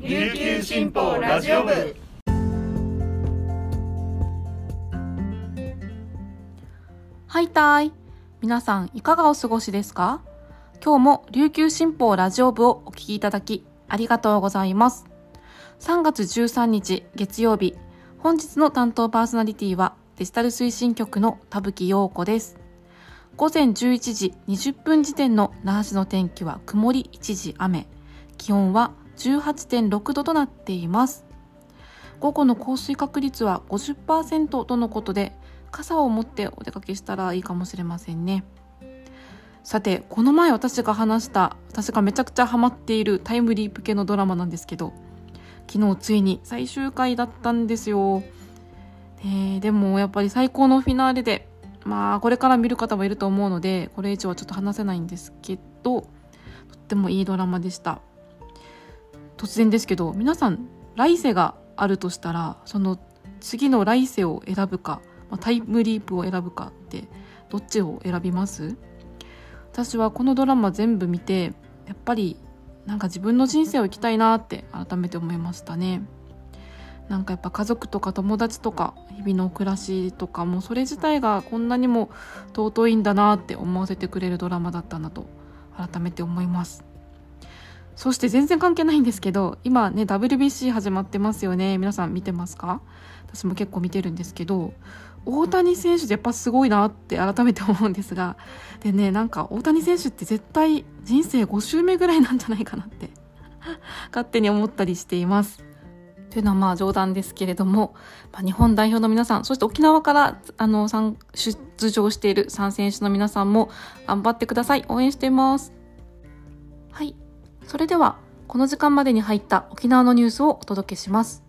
琉球新報ラジオ部。はいたい。皆さんいかがお過ごしですか？今日も琉球新報ラジオ部をお聞きいただきありがとうございます。3月13日月曜日。本日の担当パーソナリティはデジタル推進局の田吹陽子です。午前11時20分時点の那覇市の天気は曇り一時雨。気温は18.6度となっています。午後の降水確率は50%とのことで傘を持ってお出かけしたらいいかもしれませんね。さてこの前私が話した私がめちゃくちゃハマっているタイムリープ系のドラマなんですけど昨日ついに最終回だったんですよ、えー、でもやっぱり最高のフィナーレでまあこれから見る方もいると思うのでこれ以上はちょっと話せないんですけどとってもいいドラマでした。突然ですけど皆さん来世があるとしたらその次の来世を選ぶか、まあ、タイムリープを選ぶかってどっちを選びます？私はこのドラマ全部見てやっぱりなんか自分の人生を生きたいなって改めて思いましたね。なんかやっぱ家族とか友達とか日々の暮らしとかもそれ自体がこんなにも尊いんだなって思わせてくれるドラマだったなと改めて思います。そして全然関係ないんですけど今ね WBC 始まってますよね皆さん見てますか？私も結構見てるんですけど大谷選手ってやっぱすごいなって改めて思うんですがでねなんか大谷選手って絶対人生5周目ぐらいなんじゃないかなって 勝手に思ったりしていますというのはまあ冗談ですけれども、まあ、日本代表の皆さん、そして沖縄からあの出場している3選手の皆さんも頑張ってください。応援しています。はい。それでは、この時間までに入った沖縄のニュースをお届けします。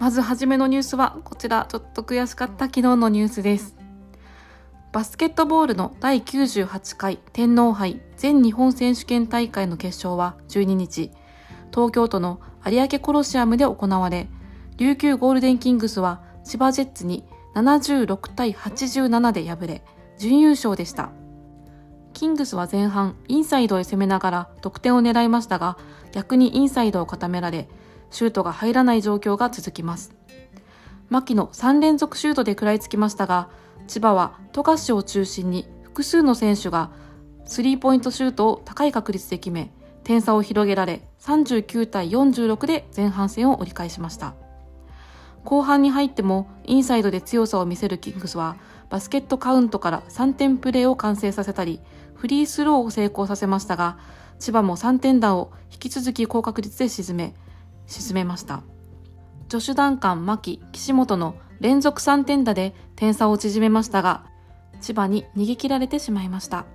まずはじめのニュースは、こちら、ちょっと悔しかった昨日のニュースです。バスケットボールの第98回天皇杯全日本選手権大会の決勝は12日、東京都の有明コロシアムで行われ、琉球ゴールデンキングスは千葉ジェッツに76対87で敗れ、準優勝でした。キングスは前半インサイドへ攻めながら得点を狙いましたが逆にインサイドを固められシュートが入らない状況が続きます。牧の3連続シュートで食らいつきましたが千葉は富樫を中心に複数の選手がスリーポイントシュートを高い確率で決め点差を広げられ39対46で前半戦を折り返しました。後半に入ってもインサイドで強さを見せるキングスはバスケットカウントから3点プレーを完成させたりフリースローを成功させましたが、千葉も3点弾を引き続き高確率で沈め、沈めました。助手段間、牧、岸本の連続3点打で点差を縮めましたが、千葉に逃げ切られてしまいました。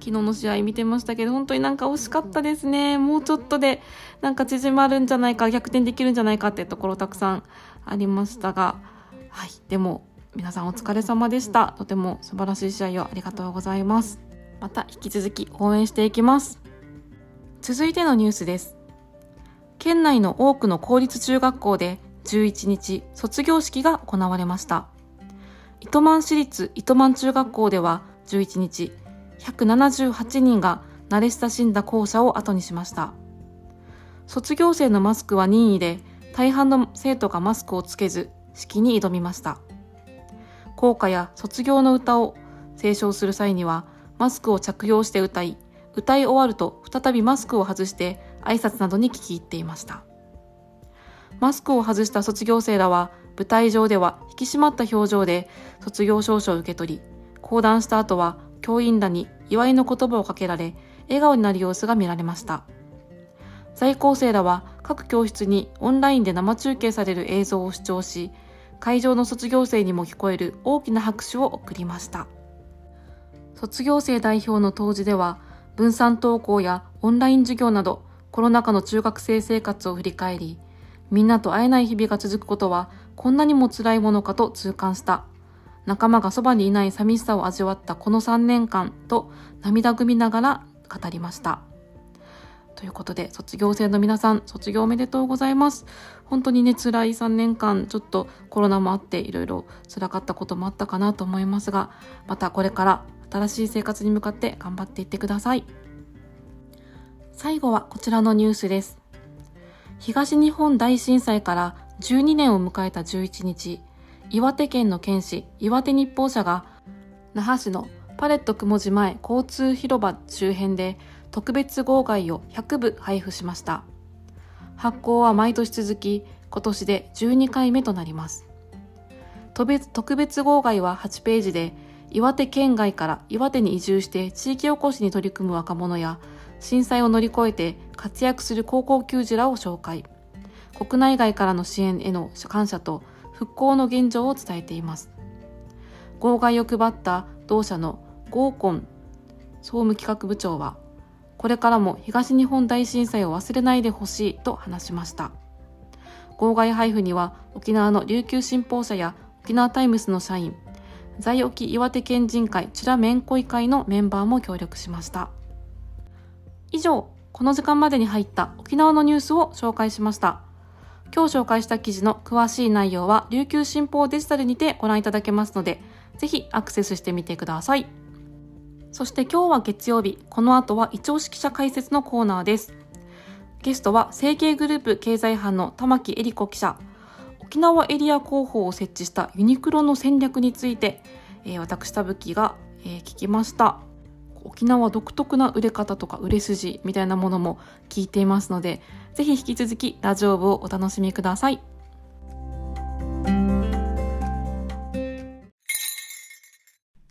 昨日の試合見てましたけど、本当になんか惜しかったですね。もうちょっとでなんか縮まるんじゃないか、逆転できるんじゃないかってところたくさんありましたが、はい。でも、皆さんお疲れ様でした。とても素晴らしい試合をありがとうございます。また引き続き応援していきます。続いてのニュースです。県内の多くの公立中学校で11日卒業式が行われました。糸満市立糸満中学校では11日178人が慣れ親しんだ校舎を後にしました。卒業生のマスクは任意で大半の生徒がマスクをつけず式に挑みました。校歌や卒業の歌を斉唱する際にはマスクを着用して歌い、歌い終わると再びマスクを外して挨拶などに聞き入っていました。マスクを外した卒業生らは舞台上では引き締まった表情で卒業証書を受け取り、講談した後は教員らに祝いの言葉をかけられ、笑顔になる様子が見られました。在校生らは各教室にオンラインで生中継される映像を視聴し、会場の卒業生にも聞こえる大きな拍手を送りました。卒業生代表の当時では、分散登校やオンライン授業など、コロナ禍の中学生生活を振り返り、みんなと会えない日々が続くことは、こんなにも辛いものかと痛感した。仲間がそばにいない寂しさを味わったこの3年間と涙ぐみながら語りました。ということで、卒業生の皆さん、卒業おめでとうございます。本当にね、辛い3年間、ちょっとコロナもあって、いろいろ辛かったこともあったかなと思いますが、またこれから新しい生活に向かって頑張っていってください。最後はこちらのニュースです。東日本大震災から12年を迎えた11日、岩手県の県市岩手日報社が那覇市のパレット雲寺前交通広場周辺で特別号外を100部配布しました。発行は毎年続き、今年で12回目となります。特別号外は8ページで、岩手県外から岩手に移住して地域おこしに取り組む若者や、震災を乗り越えて活躍する高校球児らを紹介。国内外からの支援への感謝と復興の現状を伝えています。号外を配った同社の合コン総務企画部長は、これからも東日本大震災を忘れないでほしいと話しました。号外配布には沖縄の琉球新報社や沖縄タイムスの社員、在沖岩手県人会チュラメンコイ会のメンバーも協力しました。以上、この時間までに入った沖縄のニュースを紹介しました。今日紹介した記事の詳しい内容は琉球新報デジタルにてご覧いただけますので、ぜひアクセスしてみてください。そして今日は月曜日、この後は一押し記者解説のコーナーです。ゲストは成形グループ経済班の玉木恵里子記者沖縄エリア広報を設置したユニクロの戦略について、えー、私田吹が、えー、聞きました。沖縄独特な売れ方とか売れ筋みたいなものも聞いていますのでぜひ引き続きラジオ部をお楽しみください。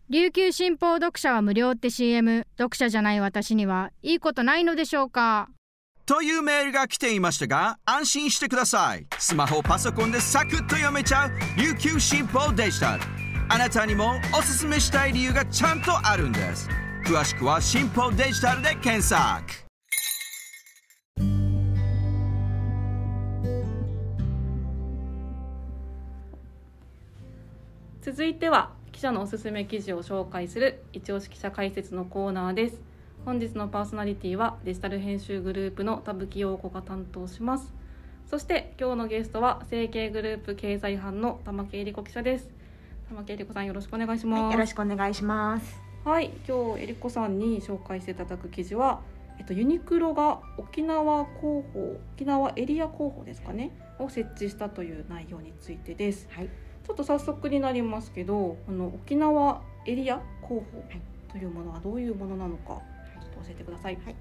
琉球新報読者は無料って CM 読者じゃない私にはいいことないのでしょうか？というメールが来ていましたが、安心してください。スマホ、パソコンでサクッと読めちゃう琉球新報デジタル。あなたにもおすすめしたい理由がちゃんとあるんです。詳しくは新報デジタルで検索。続いては記者のおすすめ記事を紹介する一押し記者解説のコーナーです。本日のパーソナリティはデジタル編集グループの田吹陽子が担当します。そして今日のゲストは成形グループ経済班の玉木恵里子記者です。玉木恵里子さんよろしくお願いします、はい、よろしくお願いします。はい今日恵里子さんに紹介していただく記事はえっとユニクロが沖縄広報沖縄エリア広報ですかねを設置したという内容についてです、はい、ちょっと早速になりますけどこの沖縄エリア広報というものはどういうものなのか教えてください。はい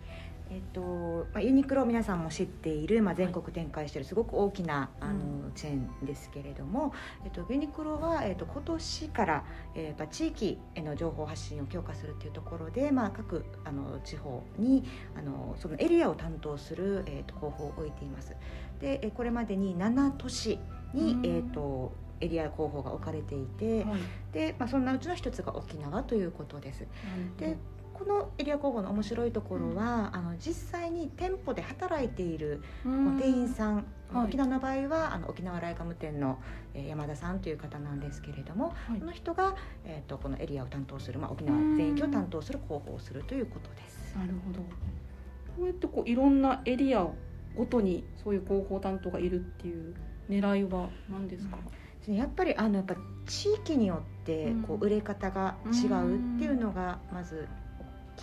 えっとまあ、ユニクロ皆さんも知っている、まあ、全国展開しているすごく大きな、あのチェーンですけれども、えっと、ユニクロは、えっと、今年から、えー、地域への情報発信を強化するというところで、まあ、各あの地方にあのそのエリアを担当する、えっと、広報を置いています。でこれまでに7都市に、えっとエリア候補が置かれていて、はい、でまあ、そんなうちの一つが沖縄ということです。でこのエリア工房の面白いところは、うん、あの実際に店舗で働いている店員さん、はい、沖縄の場合はあの沖縄ライカム店の、えー、山田さんという方なんですけれども、はい、この人が、えーと、このエリアを担当する、まあ、沖縄全域を担当する広報をするということです。なるほど。こうやってこういろんなエリアごとにそういう広報担当がいるっていう狙いは何ですか、うん、やっぱりあのやっぱ地域によってこう売れ方が違うっていうのがまずき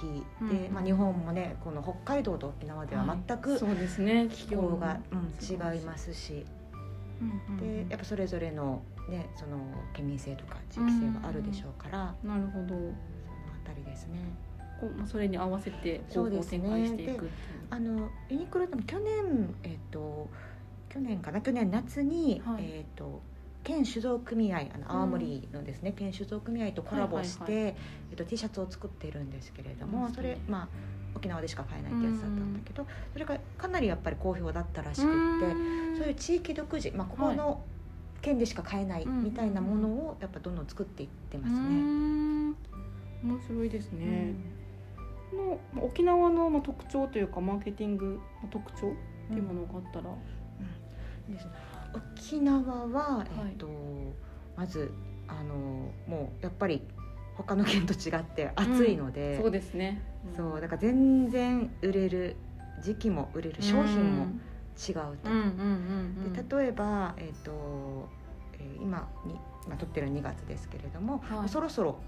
で、うん、まあ、日本もねこの北海道と沖縄では全く、そうですね。気候が、うん、違いますし。でやっぱそれぞれの,、ね、その県民性とか地域性があるでしょうから、なるほど。そのあたりですね。こうそれに合わせて方法展開していく、ね、あのユニクロでも去年えっ、ー、と去年かな？去年夏に、はい、えっ、ー、と県酒造組合あの青森のですね、うん、県酒造組合とコラボして、はいはいはい、えっと、T シャツを作ってるんですけれども、それまあ沖縄でしか買えないってやつだったんだけど、それがかなりやっぱり好評だったらしくってそういう地域独自、まあ、ここの県でしか買えないみたいなものをやっぱどんどん作っていってますね。面白いですね、の沖縄の特徴というかマーケティングの特徴っていうものがあったら、うん、ですね沖縄は、えーと、はい、まずあのもうやっぱり他の県と違って暑いので、うん、そうですね、うん、そうだから全然売れる時期も売れる商品も違うと。で例えば、えーとえー、今に、まあ、撮ってる2月ですけれども、はい、そろそろ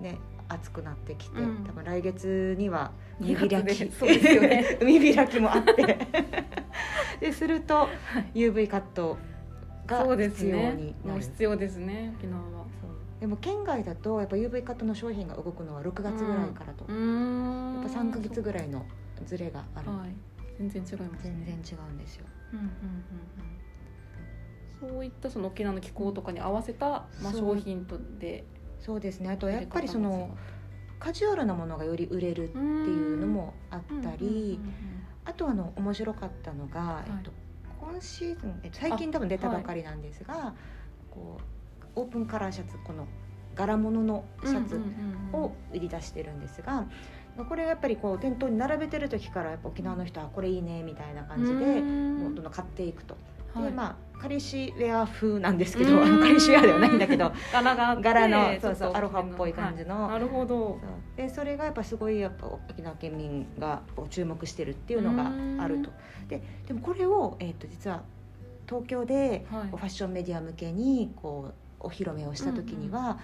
ね暑くなってきて、うん、多分来月には海開き、ね、海開きもあって。ですると UV カットがそうです必要ねになる。もう必要ですね沖縄は。でも県外だとやっぱ UV カットの商品が動くのは6月ぐらいからと、うーん。やっぱ3か月ぐらいのズレがある、はい。全然違いますね。全然違うんですよ。うんうんうんうん。そういったその沖縄の気候とかに合わせた、まあ、商品とでそうですね。あとやっぱりそのカジュアルなものがより売れるっていうのもあったり、あとあの面白かったのが、い。えっと、今シーズン、えっと、最近多分出たばかりなんですが、こうオープンカラーシャツこの柄物のシャツを売り出してるんですが、これやっぱりこう店頭に並べてる時からやっぱ沖縄の人はこれいいねみたいな感じでどんどん買っていくと。でまあ彼氏ウェア風なんですけどあの彼氏ウェアではないんだけど柄が柄のそうそうアロハっぽい感じの。はいなるほど。でそれがやっぱすごいやっぱ沖縄県民が注目してるっていうのがあると。ででもこれを、えー、と実は東京でファッションメディア向けにこうお披露目をした時には、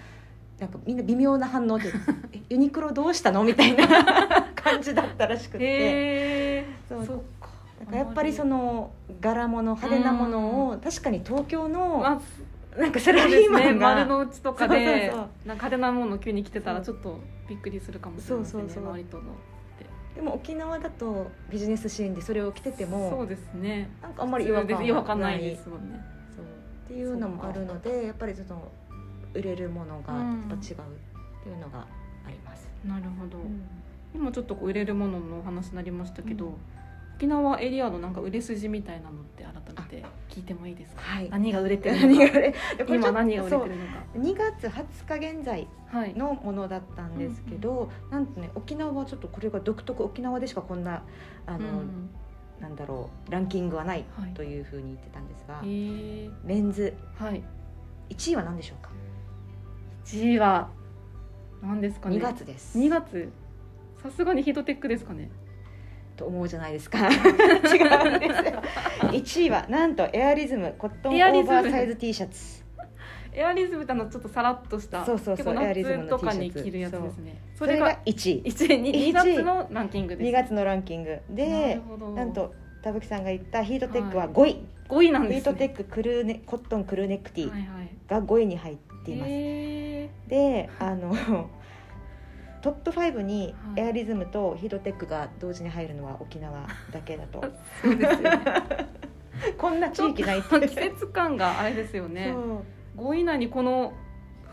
なんかみんな微妙な反応で「えユニクロどうしたの?」みたいな 感じだったらしくて。へえそうだからやっぱりその柄物派手なものを確かに東京のあなんかサラそうですねリーマンが丸の内とかで派手なもの急に着てたらちょっとびっくりするかもしれませんねそうそうそう。周りとのでも沖縄だとビジネスシーンでそれを着ててそもうですね。なんかあんまり違和感は違和感ないですもんね。そう。っていうのもあるのでやっぱりその売れるものがやっぱ違うっていうのがあります。なるほど。今ちょっとこう売れるもののお話になりましたけど、沖縄エリアのなんか売れ筋みたいなのって改めて聞いてもいいですか？はい。何が売れてるのか？今何が売れてるのか？2月20日現在はいのものだったんですけど、なんとね沖縄はちょっとこれが独特沖縄でしかこんなあの、うん。なんだろうランキングはないはいというふうに言ってたんですが、へーメンズ。はい。1位は何でしょうか、1位は何ですかね？2月です。2月。さすがにヒートテックですかね？と思うじゃないですか。違うんです。よ1位はなんとエアリズムコットンオーバーサイズ T シャツ。エアリズムってあのちょっとさらっとしたそうそうそうエアリズムの T シャツ。に着るやつですね。それがそれが1位1位に2 1位月のランキングです2月のランキング。なでなんと田吹さんが言ったヒートテックははい。5位、5位なんです、ね、ヒートテッククルーネコットンクルーネックティはいはい。が5位に入っています、へであのトップ5にはい。エアリズムとヒートテックが同時に入るのは沖縄だけだと。ー そうですよね。こんな地域ないって。季節感があれですよね。そう。5位以内にこの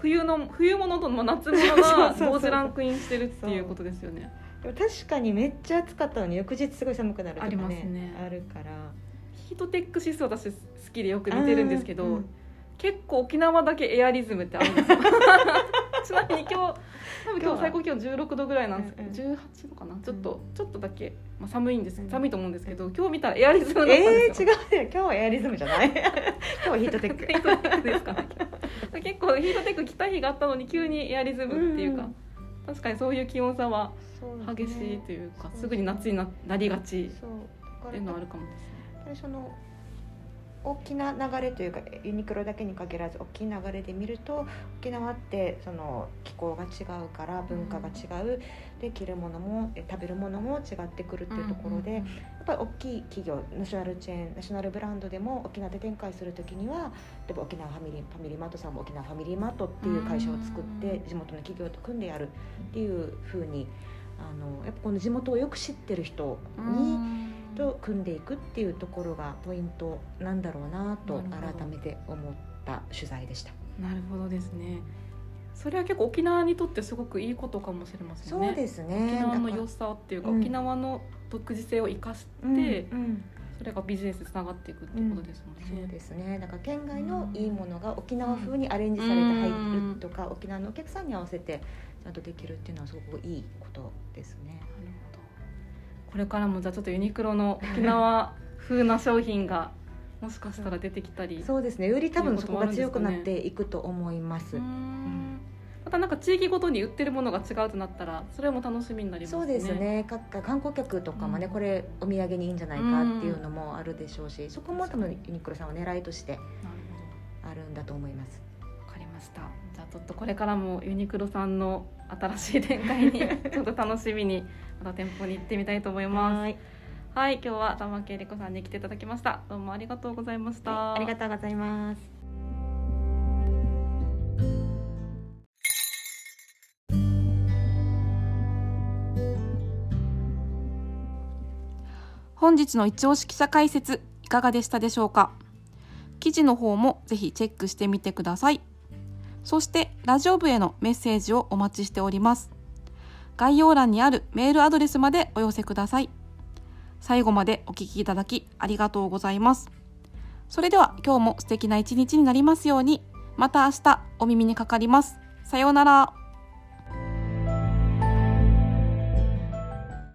冬の冬物と夏物が 同時ランクインしてるっていうことですよね。でも確かにめっちゃ暑かったのに翌日すごい寒くなるとかありますね。ねあるから。ヒートテック指数私好きでよく見てるんですけど、うん。結構沖縄だけエアリズムってあるんですよちなみに今日多分今日最高気温16度ぐらいなんです。けど、うん18度かな。ちょっと、ちょっとだけ、まあ、寒いんです、うん。寒いと思うんですけど今日見たらエアリズムだったんえー、ですよ、違うよ。今日はエアリズムじゃない。今日はヒートテック。ヒートテックですかね。結構ヒートテック着た日があったのに急にエアリズムっていうか、うん。確かにそういう気温差は激しいというかすぐに夏にななりがちっていうのはあるかもですね。の大きな流れというかユニクロだけに限らず大きい流れで見ると沖縄ってその気候が違うから文化が違う、で着るものもえ食べるものも違ってくるっていうところで、やっぱり大きい企業ナショナルチェーンナショナルブランドでも沖縄で展開する時には例えば沖縄ファミリーファミリーマートさんも沖縄ファミリーマートっていう会社を作って地元の企業と組んでやるっていうふうにあのやっぱこの地元をよく知ってる人に。と組んでいくっていうところがポイントなんだろうなと改めて思った取材でした。なるほどですね。それは結構沖縄にとってすごくいいことかもしれませんね。そうです沖ね。縄の良さっていうか、うん。沖縄の独自性を生かして、うんうん。それがビジネスにつながっていくってことですもんね、そうですね。だから県外のいいものが沖縄風にアレンジされて入るとか、沖縄のお客さんに合わせてちゃんとできるっていうのはすごくいいことですね。なるほどこれからもじゃあちょっとユニクロの沖縄風な商品がもしかしたら出てきたりそうですね。より多分そこが強くなっていくと思います。うーん。またなんか地域ごとに売ってるものが違うとなったらそれも楽しみになりますね。そうですね。各観光客とかもね、うん。これお土産にいいんじゃないかっていうのもあるでしょうし、そこも多分ユニクロさんは狙いとしてあるんだと思います。わかりました。じゃあちょっとこれからもユニクロさんの新しい展開に ちょっと楽しみにまた店舗に行ってみたいと思います。はい。はい今日は玉木恵理子さんに来ていただきました。どうもありがとうございました、はい、ありがとうございます。本日の一押し記者解説いかがでしたでしょうか？記事の方もぜひチェックしてみてください。そしてラジオ部へのメッセージをお待ちしております概要欄にあるメールアドレスまでお寄せください。最後までお聴きいただきありがとうございます。それでは今日も素敵な一日になりますように。また明日お耳にかかります。さようなら。